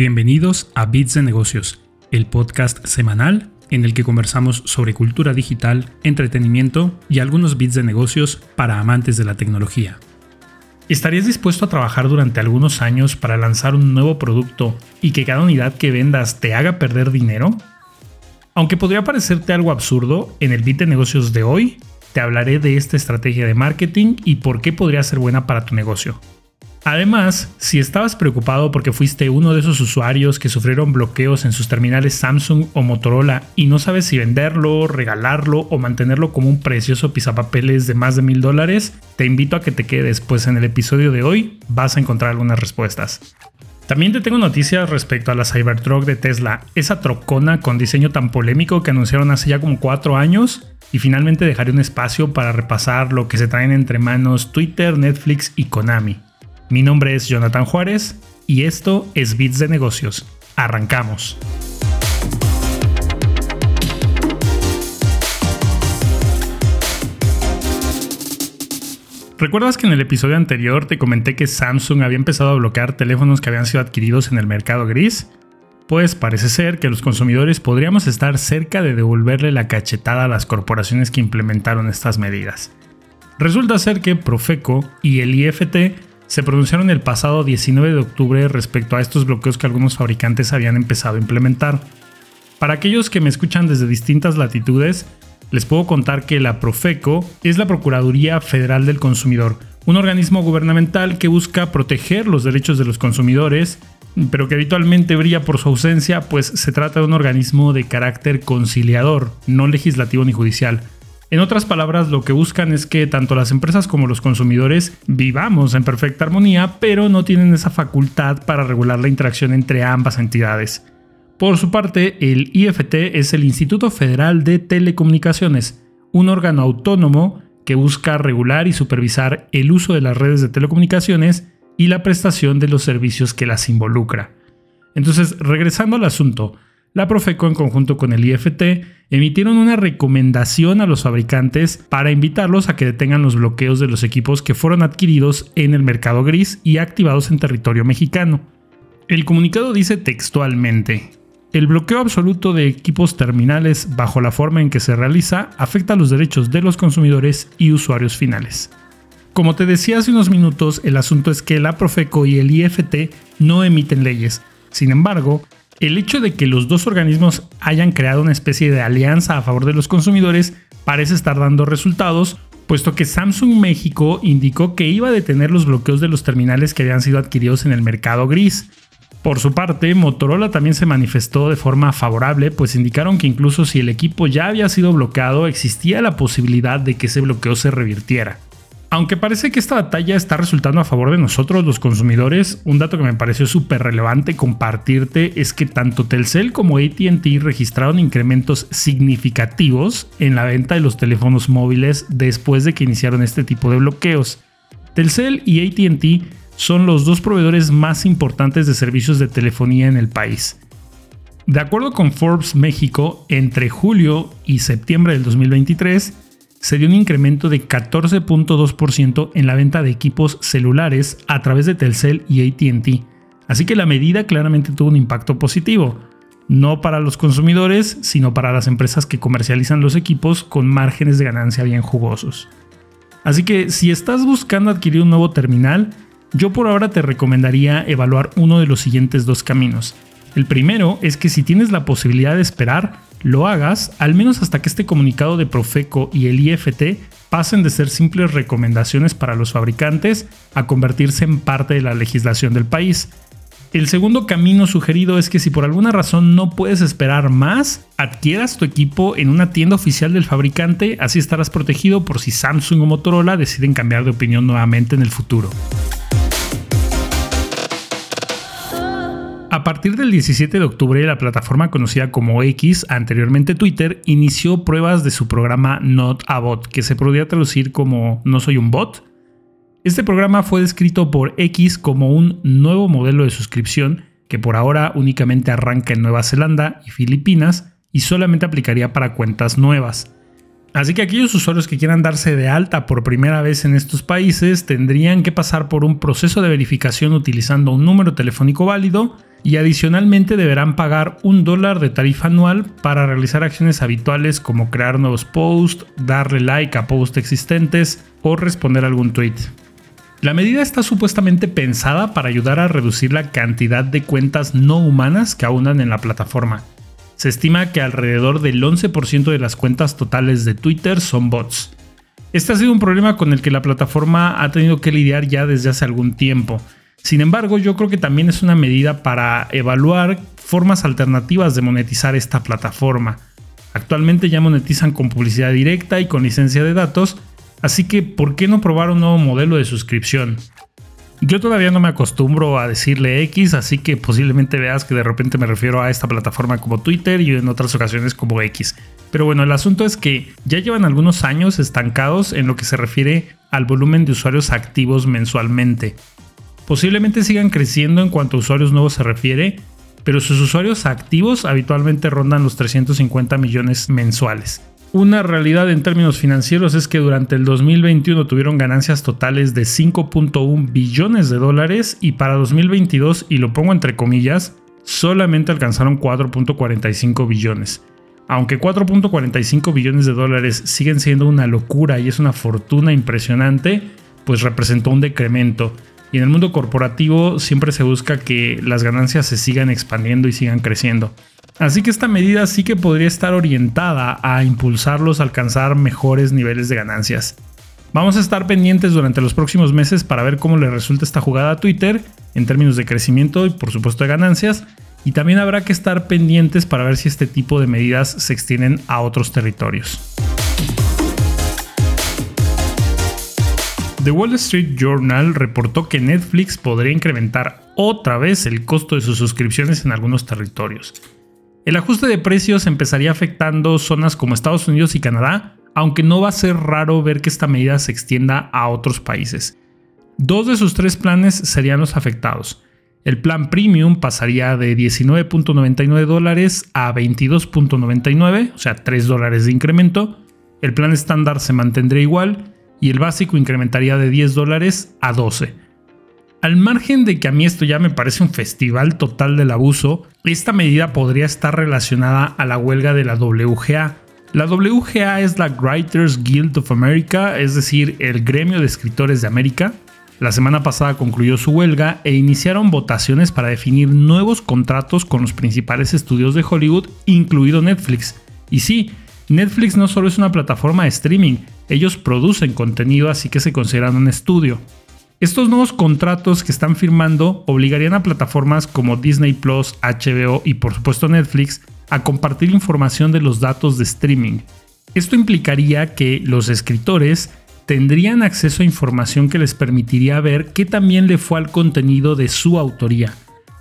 Bienvenidos a Bits de Negocios, el podcast semanal en el que conversamos sobre cultura digital, entretenimiento y algunos bits de negocios para amantes de la tecnología. ¿Estarías dispuesto a trabajar durante algunos años para lanzar un nuevo producto y que cada unidad que vendas te haga perder dinero? Aunque podría parecerte algo absurdo, en el bit de negocios de hoy te hablaré de esta estrategia de marketing y por qué podría ser buena para tu negocio. Además, si estabas preocupado porque fuiste uno de esos usuarios que sufrieron bloqueos en sus terminales Samsung o Motorola y no sabes si venderlo, regalarlo o mantenerlo como un precioso pisapapeles de más de mil dólares, te invito a que te quedes, pues en el episodio de hoy vas a encontrar algunas respuestas. También te tengo noticias respecto a la Cybertruck de Tesla, esa trocona con diseño tan polémico que anunciaron hace ya como 4 años. Y finalmente dejaré un espacio para repasar lo que se traen entre manos Twitter, Netflix y Konami. Mi nombre es Jonathan Juárez y esto es Bits de Negocios. Arrancamos. ¿Recuerdas que en el episodio anterior te comenté que Samsung había empezado a bloquear teléfonos que habían sido adquiridos en el mercado gris? Pues parece ser que los consumidores podríamos estar cerca de devolverle la cachetada a las corporaciones que implementaron estas medidas. Resulta ser que Profeco y el IFT se pronunciaron el pasado 19 de octubre respecto a estos bloqueos que algunos fabricantes habían empezado a implementar. Para aquellos que me escuchan desde distintas latitudes, les puedo contar que la Profeco es la Procuraduría Federal del Consumidor, un organismo gubernamental que busca proteger los derechos de los consumidores, pero que habitualmente brilla por su ausencia, pues se trata de un organismo de carácter conciliador, no legislativo ni judicial. En otras palabras, lo que buscan es que tanto las empresas como los consumidores vivamos en perfecta armonía, pero no tienen esa facultad para regular la interacción entre ambas entidades. Por su parte, el IFT es el Instituto Federal de Telecomunicaciones, un órgano autónomo que busca regular y supervisar el uso de las redes de telecomunicaciones y la prestación de los servicios que las involucra. Entonces, regresando al asunto, la Profeco en conjunto con el IFT emitieron una recomendación a los fabricantes para invitarlos a que detengan los bloqueos de los equipos que fueron adquiridos en el mercado gris y activados en territorio mexicano. El comunicado dice textualmente, el bloqueo absoluto de equipos terminales bajo la forma en que se realiza afecta los derechos de los consumidores y usuarios finales. Como te decía hace unos minutos, el asunto es que la Profeco y el IFT no emiten leyes. Sin embargo, el hecho de que los dos organismos hayan creado una especie de alianza a favor de los consumidores parece estar dando resultados, puesto que Samsung México indicó que iba a detener los bloqueos de los terminales que habían sido adquiridos en el mercado gris. Por su parte, Motorola también se manifestó de forma favorable, pues indicaron que incluso si el equipo ya había sido bloqueado, existía la posibilidad de que ese bloqueo se revirtiera. Aunque parece que esta batalla está resultando a favor de nosotros los consumidores, un dato que me pareció súper relevante compartirte es que tanto Telcel como ATT registraron incrementos significativos en la venta de los teléfonos móviles después de que iniciaron este tipo de bloqueos. Telcel y ATT son los dos proveedores más importantes de servicios de telefonía en el país. De acuerdo con Forbes México, entre julio y septiembre del 2023, se dio un incremento de 14.2% en la venta de equipos celulares a través de Telcel y ATT. Así que la medida claramente tuvo un impacto positivo, no para los consumidores, sino para las empresas que comercializan los equipos con márgenes de ganancia bien jugosos. Así que si estás buscando adquirir un nuevo terminal, yo por ahora te recomendaría evaluar uno de los siguientes dos caminos. El primero es que si tienes la posibilidad de esperar, lo hagas, al menos hasta que este comunicado de Profeco y el IFT pasen de ser simples recomendaciones para los fabricantes a convertirse en parte de la legislación del país. El segundo camino sugerido es que si por alguna razón no puedes esperar más, adquieras tu equipo en una tienda oficial del fabricante, así estarás protegido por si Samsung o Motorola deciden cambiar de opinión nuevamente en el futuro. A partir del 17 de octubre, la plataforma conocida como X, anteriormente Twitter, inició pruebas de su programa Not a Bot, que se podría traducir como No soy un bot. Este programa fue descrito por X como un nuevo modelo de suscripción que por ahora únicamente arranca en Nueva Zelanda y Filipinas y solamente aplicaría para cuentas nuevas. Así que aquellos usuarios que quieran darse de alta por primera vez en estos países tendrían que pasar por un proceso de verificación utilizando un número telefónico válido y adicionalmente deberán pagar un dólar de tarifa anual para realizar acciones habituales como crear nuevos posts, darle like a posts existentes o responder algún tweet. La medida está supuestamente pensada para ayudar a reducir la cantidad de cuentas no humanas que abundan en la plataforma. Se estima que alrededor del 11% de las cuentas totales de Twitter son bots. Este ha sido un problema con el que la plataforma ha tenido que lidiar ya desde hace algún tiempo. Sin embargo, yo creo que también es una medida para evaluar formas alternativas de monetizar esta plataforma. Actualmente ya monetizan con publicidad directa y con licencia de datos, Así que, ¿por qué no probar un nuevo modelo de suscripción? Yo todavía no me acostumbro a decirle X, así que posiblemente veas que de repente me refiero a esta plataforma como Twitter y en otras ocasiones como X. Pero bueno, el asunto es que ya llevan algunos años estancados en lo que se refiere al volumen de usuarios activos mensualmente. Posiblemente sigan creciendo en cuanto a usuarios nuevos se refiere, pero sus usuarios activos habitualmente rondan los 350 millones mensuales. Una realidad en términos financieros es que durante el 2021 tuvieron ganancias totales de 5.1 billones de dólares y para 2022, y lo pongo entre comillas, solamente alcanzaron 4.45 billones. Aunque 4.45 billones de dólares siguen siendo una locura y es una fortuna impresionante, pues representó un decremento. Y en el mundo corporativo siempre se busca que las ganancias se sigan expandiendo y sigan creciendo. Así que esta medida sí que podría estar orientada a impulsarlos a alcanzar mejores niveles de ganancias. Vamos a estar pendientes durante los próximos meses para ver cómo le resulta esta jugada a Twitter en términos de crecimiento y por supuesto de ganancias. Y también habrá que estar pendientes para ver si este tipo de medidas se extienden a otros territorios. The Wall Street Journal reportó que Netflix podría incrementar otra vez el costo de sus suscripciones en algunos territorios. El ajuste de precios empezaría afectando zonas como Estados Unidos y Canadá, aunque no va a ser raro ver que esta medida se extienda a otros países. Dos de sus tres planes serían los afectados. El plan premium pasaría de 19.99 dólares a 22.99, o sea, 3 dólares de incremento. El plan estándar se mantendría igual y el básico incrementaría de 10 dólares a 12. Al margen de que a mí esto ya me parece un festival total del abuso, esta medida podría estar relacionada a la huelga de la WGA. La WGA es la Writers Guild of America, es decir, el gremio de escritores de América. La semana pasada concluyó su huelga e iniciaron votaciones para definir nuevos contratos con los principales estudios de Hollywood, incluido Netflix. Y sí, Netflix no solo es una plataforma de streaming, ellos producen contenido así que se consideran un estudio. Estos nuevos contratos que están firmando obligarían a plataformas como Disney Plus, HBO y por supuesto Netflix a compartir información de los datos de streaming. Esto implicaría que los escritores tendrían acceso a información que les permitiría ver qué también le fue al contenido de su autoría.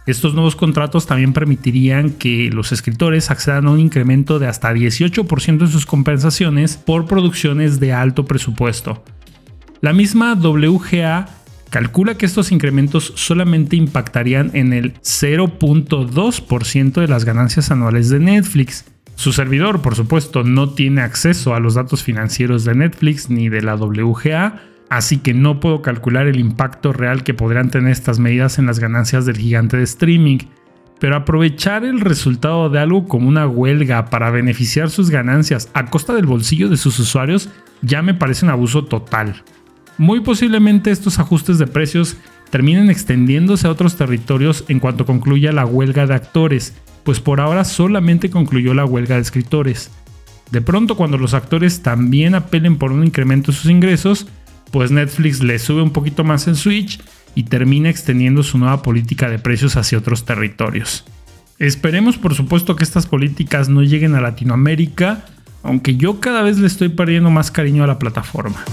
Estos nuevos contratos también permitirían que los escritores accedan a un incremento de hasta 18% en sus compensaciones por producciones de alto presupuesto. La misma WGA calcula que estos incrementos solamente impactarían en el 0.2% de las ganancias anuales de Netflix. Su servidor, por supuesto, no tiene acceso a los datos financieros de Netflix ni de la WGA, así que no puedo calcular el impacto real que podrían tener estas medidas en las ganancias del gigante de streaming. Pero aprovechar el resultado de algo como una huelga para beneficiar sus ganancias a costa del bolsillo de sus usuarios ya me parece un abuso total. Muy posiblemente estos ajustes de precios terminen extendiéndose a otros territorios en cuanto concluya la huelga de actores, pues por ahora solamente concluyó la huelga de escritores. De pronto cuando los actores también apelen por un incremento de sus ingresos, pues Netflix le sube un poquito más en Switch y termina extendiendo su nueva política de precios hacia otros territorios. Esperemos por supuesto que estas políticas no lleguen a Latinoamérica, aunque yo cada vez le estoy perdiendo más cariño a la plataforma.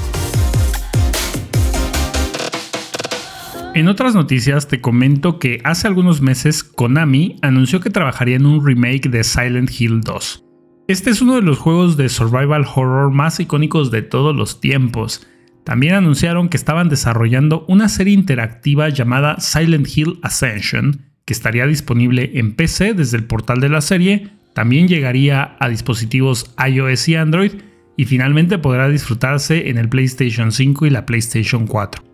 En otras noticias te comento que hace algunos meses Konami anunció que trabajaría en un remake de Silent Hill 2. Este es uno de los juegos de survival horror más icónicos de todos los tiempos. También anunciaron que estaban desarrollando una serie interactiva llamada Silent Hill Ascension, que estaría disponible en PC desde el portal de la serie, también llegaría a dispositivos iOS y Android, y finalmente podrá disfrutarse en el PlayStation 5 y la PlayStation 4.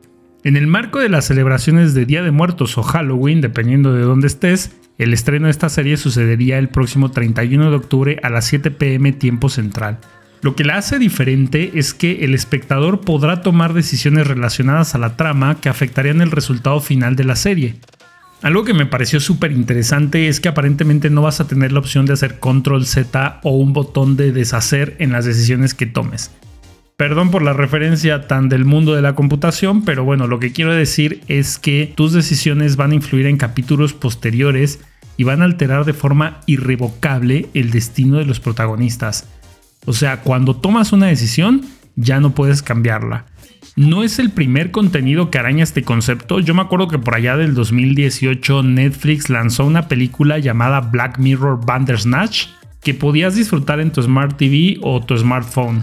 En el marco de las celebraciones de Día de Muertos o Halloween, dependiendo de dónde estés, el estreno de esta serie sucedería el próximo 31 de octubre a las 7 pm tiempo central. Lo que la hace diferente es que el espectador podrá tomar decisiones relacionadas a la trama que afectarían el resultado final de la serie. Algo que me pareció súper interesante es que aparentemente no vas a tener la opción de hacer control Z o un botón de deshacer en las decisiones que tomes. Perdón por la referencia tan del mundo de la computación, pero bueno, lo que quiero decir es que tus decisiones van a influir en capítulos posteriores y van a alterar de forma irrevocable el destino de los protagonistas. O sea, cuando tomas una decisión, ya no puedes cambiarla. No es el primer contenido que araña este concepto. Yo me acuerdo que por allá del 2018 Netflix lanzó una película llamada Black Mirror Bandersnatch que podías disfrutar en tu Smart TV o tu smartphone.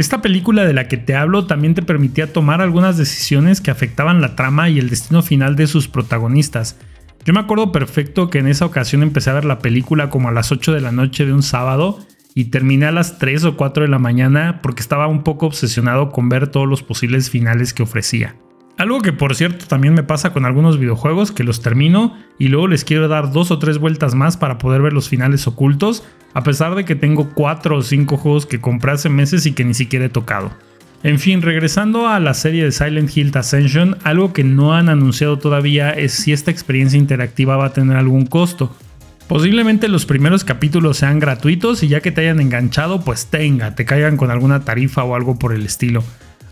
Esta película de la que te hablo también te permitía tomar algunas decisiones que afectaban la trama y el destino final de sus protagonistas. Yo me acuerdo perfecto que en esa ocasión empecé a ver la película como a las 8 de la noche de un sábado y terminé a las 3 o 4 de la mañana porque estaba un poco obsesionado con ver todos los posibles finales que ofrecía. Algo que por cierto también me pasa con algunos videojuegos que los termino y luego les quiero dar dos o tres vueltas más para poder ver los finales ocultos, a pesar de que tengo 4 o 5 juegos que compré hace meses y que ni siquiera he tocado. En fin, regresando a la serie de Silent Hill Ascension, algo que no han anunciado todavía es si esta experiencia interactiva va a tener algún costo. Posiblemente los primeros capítulos sean gratuitos y ya que te hayan enganchado, pues tenga, te caigan con alguna tarifa o algo por el estilo.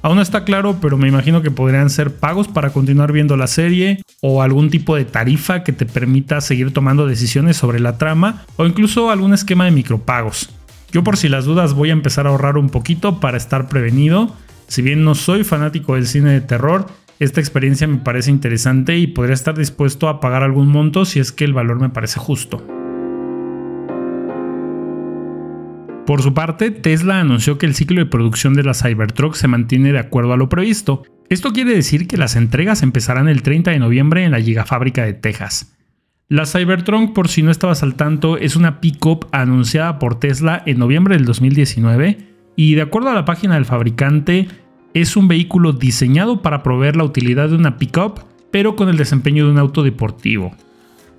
Aún no está claro, pero me imagino que podrían ser pagos para continuar viendo la serie o algún tipo de tarifa que te permita seguir tomando decisiones sobre la trama o incluso algún esquema de micropagos. Yo por si las dudas voy a empezar a ahorrar un poquito para estar prevenido. Si bien no soy fanático del cine de terror, esta experiencia me parece interesante y podría estar dispuesto a pagar algún monto si es que el valor me parece justo. Por su parte, Tesla anunció que el ciclo de producción de la Cybertruck se mantiene de acuerdo a lo previsto. Esto quiere decir que las entregas empezarán el 30 de noviembre en la gigafábrica de Texas. La Cybertruck, por si no estabas al tanto, es una pickup anunciada por Tesla en noviembre del 2019 y de acuerdo a la página del fabricante, es un vehículo diseñado para proveer la utilidad de una pickup, pero con el desempeño de un auto deportivo.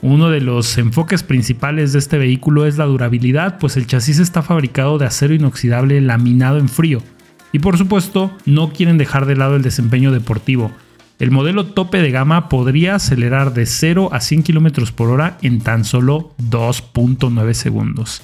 Uno de los enfoques principales de este vehículo es la durabilidad, pues el chasis está fabricado de acero inoxidable laminado en frío. Y por supuesto, no quieren dejar de lado el desempeño deportivo, el modelo tope de gama podría acelerar de 0 a 100 km por hora en tan solo 2.9 segundos.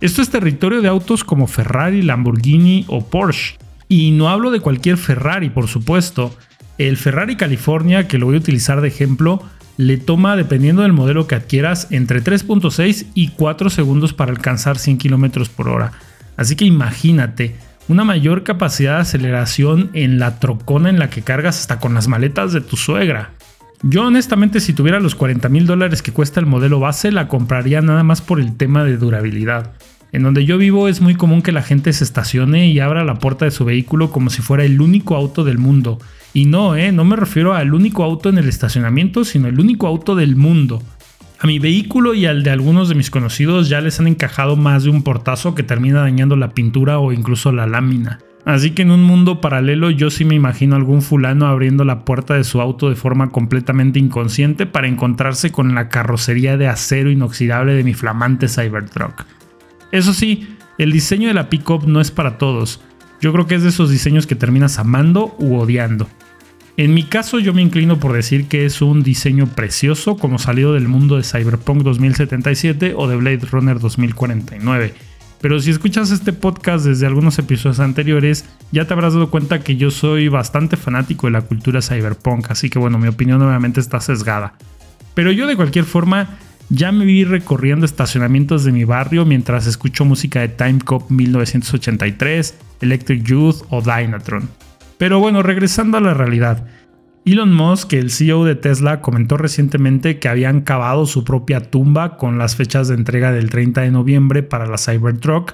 Esto es territorio de autos como Ferrari, Lamborghini o Porsche. Y no hablo de cualquier Ferrari, por supuesto. El Ferrari California, que lo voy a utilizar de ejemplo, le toma, dependiendo del modelo que adquieras, entre 3.6 y 4 segundos para alcanzar 100 km por hora. Así que imagínate, una mayor capacidad de aceleración en la trocona en la que cargas hasta con las maletas de tu suegra. Yo honestamente si tuviera los 40 mil dólares que cuesta el modelo base la compraría nada más por el tema de durabilidad. En donde yo vivo es muy común que la gente se estacione y abra la puerta de su vehículo como si fuera el único auto del mundo. Y no, eh, no me refiero al único auto en el estacionamiento, sino el único auto del mundo. A mi vehículo y al de algunos de mis conocidos ya les han encajado más de un portazo que termina dañando la pintura o incluso la lámina. Así que en un mundo paralelo yo sí me imagino algún fulano abriendo la puerta de su auto de forma completamente inconsciente para encontrarse con la carrocería de acero inoxidable de mi flamante Cybertruck. Eso sí, el diseño de la pickup no es para todos. Yo creo que es de esos diseños que terminas amando u odiando. En mi caso yo me inclino por decir que es un diseño precioso como salido del mundo de Cyberpunk 2077 o de Blade Runner 2049. Pero si escuchas este podcast desde algunos episodios anteriores, ya te habrás dado cuenta que yo soy bastante fanático de la cultura cyberpunk, así que bueno, mi opinión obviamente está sesgada. Pero yo de cualquier forma ya me vi recorriendo estacionamientos de mi barrio mientras escucho música de Time Cop 1983, Electric Youth o Dynatron. Pero bueno, regresando a la realidad. Elon Musk, el CEO de Tesla, comentó recientemente que habían cavado su propia tumba con las fechas de entrega del 30 de noviembre para la Cybertruck,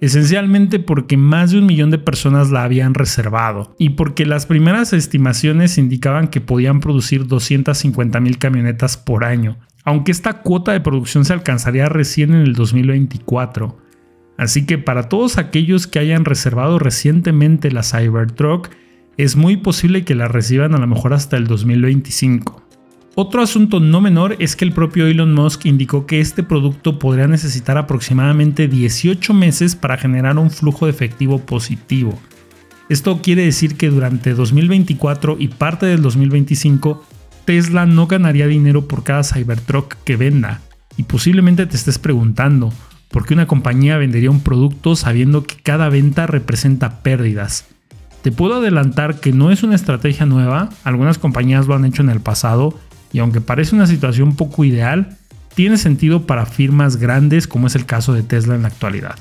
esencialmente porque más de un millón de personas la habían reservado y porque las primeras estimaciones indicaban que podían producir 250 mil camionetas por año, aunque esta cuota de producción se alcanzaría recién en el 2024. Así que para todos aquellos que hayan reservado recientemente la Cybertruck, es muy posible que la reciban a lo mejor hasta el 2025. Otro asunto no menor es que el propio Elon Musk indicó que este producto podría necesitar aproximadamente 18 meses para generar un flujo de efectivo positivo. Esto quiere decir que durante 2024 y parte del 2025 Tesla no ganaría dinero por cada Cybertruck que venda. Y posiblemente te estés preguntando, ¿por qué una compañía vendería un producto sabiendo que cada venta representa pérdidas? Te puedo adelantar que no es una estrategia nueva, algunas compañías lo han hecho en el pasado y aunque parece una situación poco ideal, tiene sentido para firmas grandes como es el caso de Tesla en la actualidad.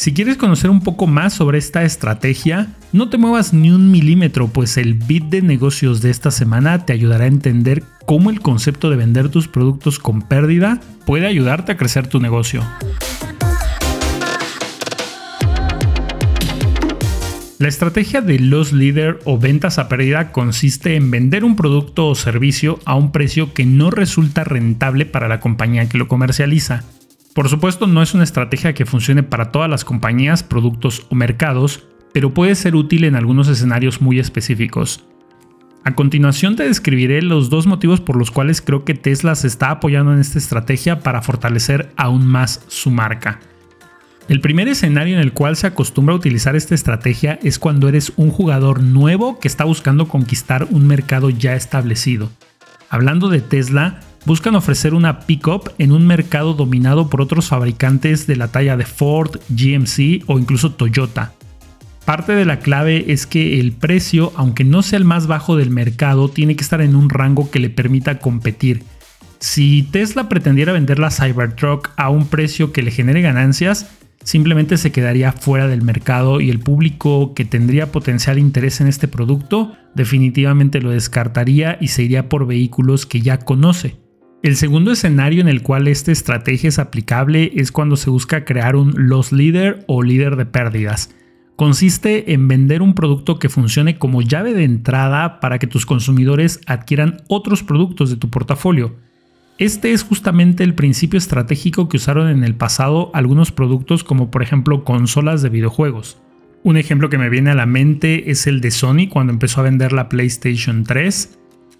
Si quieres conocer un poco más sobre esta estrategia, no te muevas ni un milímetro, pues el bit de negocios de esta semana te ayudará a entender cómo el concepto de vender tus productos con pérdida puede ayudarte a crecer tu negocio. La estrategia de loss leader o ventas a pérdida consiste en vender un producto o servicio a un precio que no resulta rentable para la compañía que lo comercializa. Por supuesto no es una estrategia que funcione para todas las compañías, productos o mercados, pero puede ser útil en algunos escenarios muy específicos. A continuación te describiré los dos motivos por los cuales creo que Tesla se está apoyando en esta estrategia para fortalecer aún más su marca. El primer escenario en el cual se acostumbra a utilizar esta estrategia es cuando eres un jugador nuevo que está buscando conquistar un mercado ya establecido. Hablando de Tesla, buscan ofrecer una pickup en un mercado dominado por otros fabricantes de la talla de Ford, GMC o incluso Toyota. Parte de la clave es que el precio, aunque no sea el más bajo del mercado, tiene que estar en un rango que le permita competir. Si Tesla pretendiera vender la Cybertruck a un precio que le genere ganancias, simplemente se quedaría fuera del mercado y el público que tendría potencial interés en este producto definitivamente lo descartaría y se iría por vehículos que ya conoce. El segundo escenario en el cual esta estrategia es aplicable es cuando se busca crear un loss leader o líder de pérdidas. Consiste en vender un producto que funcione como llave de entrada para que tus consumidores adquieran otros productos de tu portafolio. Este es justamente el principio estratégico que usaron en el pasado algunos productos como por ejemplo consolas de videojuegos. Un ejemplo que me viene a la mente es el de Sony cuando empezó a vender la PlayStation 3,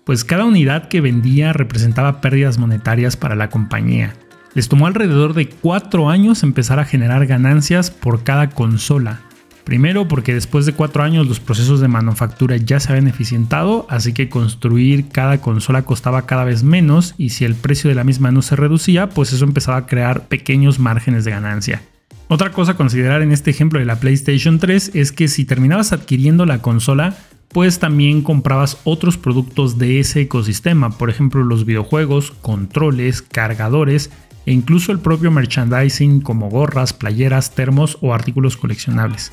pues cada unidad que vendía representaba pérdidas monetarias para la compañía. Les tomó alrededor de 4 años empezar a generar ganancias por cada consola, Primero porque después de cuatro años los procesos de manufactura ya se habían eficientado, así que construir cada consola costaba cada vez menos y si el precio de la misma no se reducía, pues eso empezaba a crear pequeños márgenes de ganancia. Otra cosa a considerar en este ejemplo de la PlayStation 3 es que si terminabas adquiriendo la consola, pues también comprabas otros productos de ese ecosistema, por ejemplo los videojuegos, controles, cargadores e incluso el propio merchandising como gorras, playeras, termos o artículos coleccionables.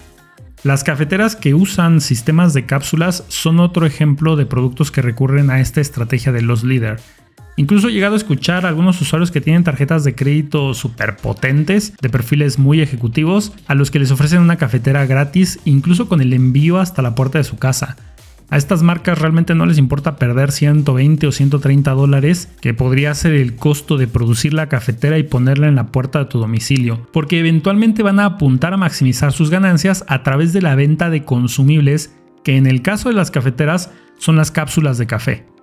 Las cafeteras que usan sistemas de cápsulas son otro ejemplo de productos que recurren a esta estrategia de los líder. Incluso he llegado a escuchar a algunos usuarios que tienen tarjetas de crédito súper potentes, de perfiles muy ejecutivos, a los que les ofrecen una cafetera gratis, incluso con el envío hasta la puerta de su casa. A estas marcas realmente no les importa perder 120 o 130 dólares, que podría ser el costo de producir la cafetera y ponerla en la puerta de tu domicilio, porque eventualmente van a apuntar a maximizar sus ganancias a través de la venta de consumibles, que en el caso de las cafeteras son las cápsulas de café.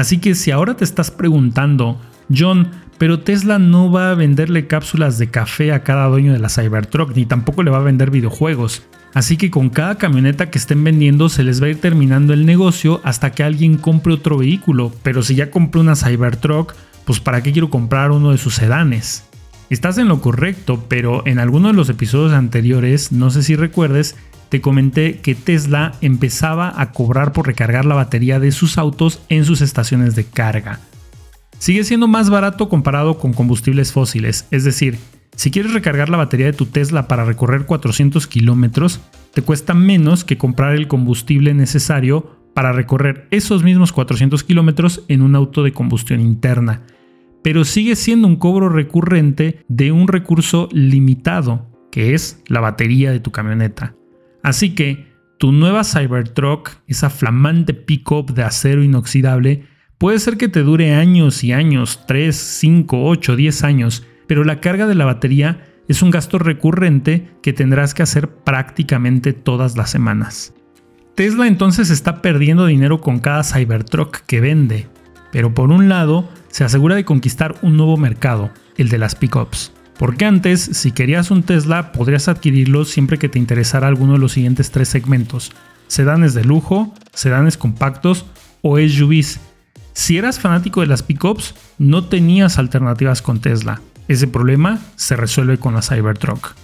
Así que si ahora te estás preguntando, John, pero Tesla no va a venderle cápsulas de café a cada dueño de la Cybertruck, ni tampoco le va a vender videojuegos. Así que con cada camioneta que estén vendiendo se les va a ir terminando el negocio hasta que alguien compre otro vehículo. Pero si ya compré una Cybertruck, pues ¿para qué quiero comprar uno de sus sedanes? Estás en lo correcto, pero en alguno de los episodios anteriores, no sé si recuerdes, te comenté que Tesla empezaba a cobrar por recargar la batería de sus autos en sus estaciones de carga. Sigue siendo más barato comparado con combustibles fósiles, es decir, si quieres recargar la batería de tu Tesla para recorrer 400 kilómetros, te cuesta menos que comprar el combustible necesario para recorrer esos mismos 400 kilómetros en un auto de combustión interna. Pero sigue siendo un cobro recurrente de un recurso limitado, que es la batería de tu camioneta. Así que tu nueva Cybertruck, esa flamante pickup de acero inoxidable, puede ser que te dure años y años, 3, 5, 8, 10 años, pero la carga de la batería es un gasto recurrente que tendrás que hacer prácticamente todas las semanas. Tesla entonces está perdiendo dinero con cada Cybertruck que vende, pero por un lado se asegura de conquistar un nuevo mercado, el de las pickups. Porque antes, si querías un Tesla, podrías adquirirlo siempre que te interesara alguno de los siguientes tres segmentos: sedanes de lujo, sedanes compactos o SUVs. Si eras fanático de las pickups, no tenías alternativas con Tesla. Ese problema se resuelve con la Cybertruck.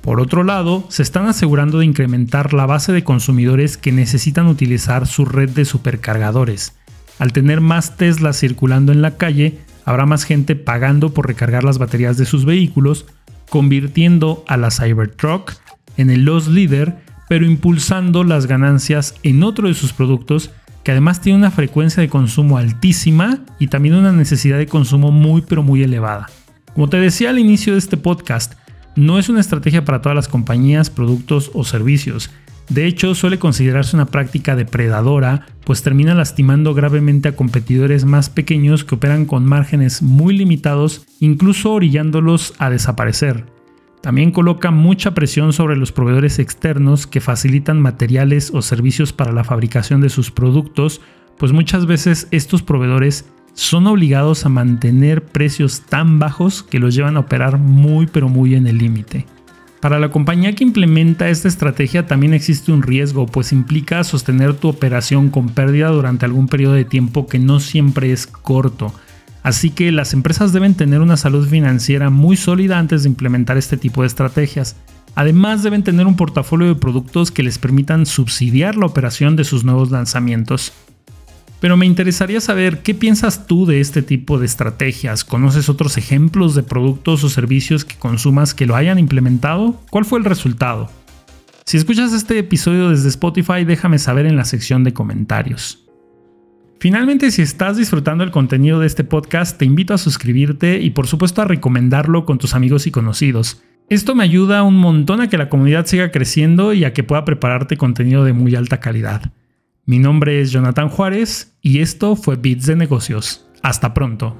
Por otro lado, se están asegurando de incrementar la base de consumidores que necesitan utilizar su red de supercargadores. Al tener más Tesla circulando en la calle, habrá más gente pagando por recargar las baterías de sus vehículos, convirtiendo a la Cybertruck en el loss leader, pero impulsando las ganancias en otro de sus productos que además tiene una frecuencia de consumo altísima y también una necesidad de consumo muy pero muy elevada. Como te decía al inicio de este podcast, no es una estrategia para todas las compañías, productos o servicios. De hecho, suele considerarse una práctica depredadora, pues termina lastimando gravemente a competidores más pequeños que operan con márgenes muy limitados, incluso orillándolos a desaparecer. También coloca mucha presión sobre los proveedores externos que facilitan materiales o servicios para la fabricación de sus productos, pues muchas veces estos proveedores son obligados a mantener precios tan bajos que los llevan a operar muy pero muy en el límite. Para la compañía que implementa esta estrategia también existe un riesgo, pues implica sostener tu operación con pérdida durante algún periodo de tiempo que no siempre es corto. Así que las empresas deben tener una salud financiera muy sólida antes de implementar este tipo de estrategias. Además deben tener un portafolio de productos que les permitan subsidiar la operación de sus nuevos lanzamientos. Pero me interesaría saber qué piensas tú de este tipo de estrategias. ¿Conoces otros ejemplos de productos o servicios que consumas que lo hayan implementado? ¿Cuál fue el resultado? Si escuchas este episodio desde Spotify, déjame saber en la sección de comentarios. Finalmente, si estás disfrutando el contenido de este podcast, te invito a suscribirte y por supuesto a recomendarlo con tus amigos y conocidos. Esto me ayuda un montón a que la comunidad siga creciendo y a que pueda prepararte contenido de muy alta calidad. Mi nombre es Jonathan Juárez y esto fue Bits de Negocios. Hasta pronto.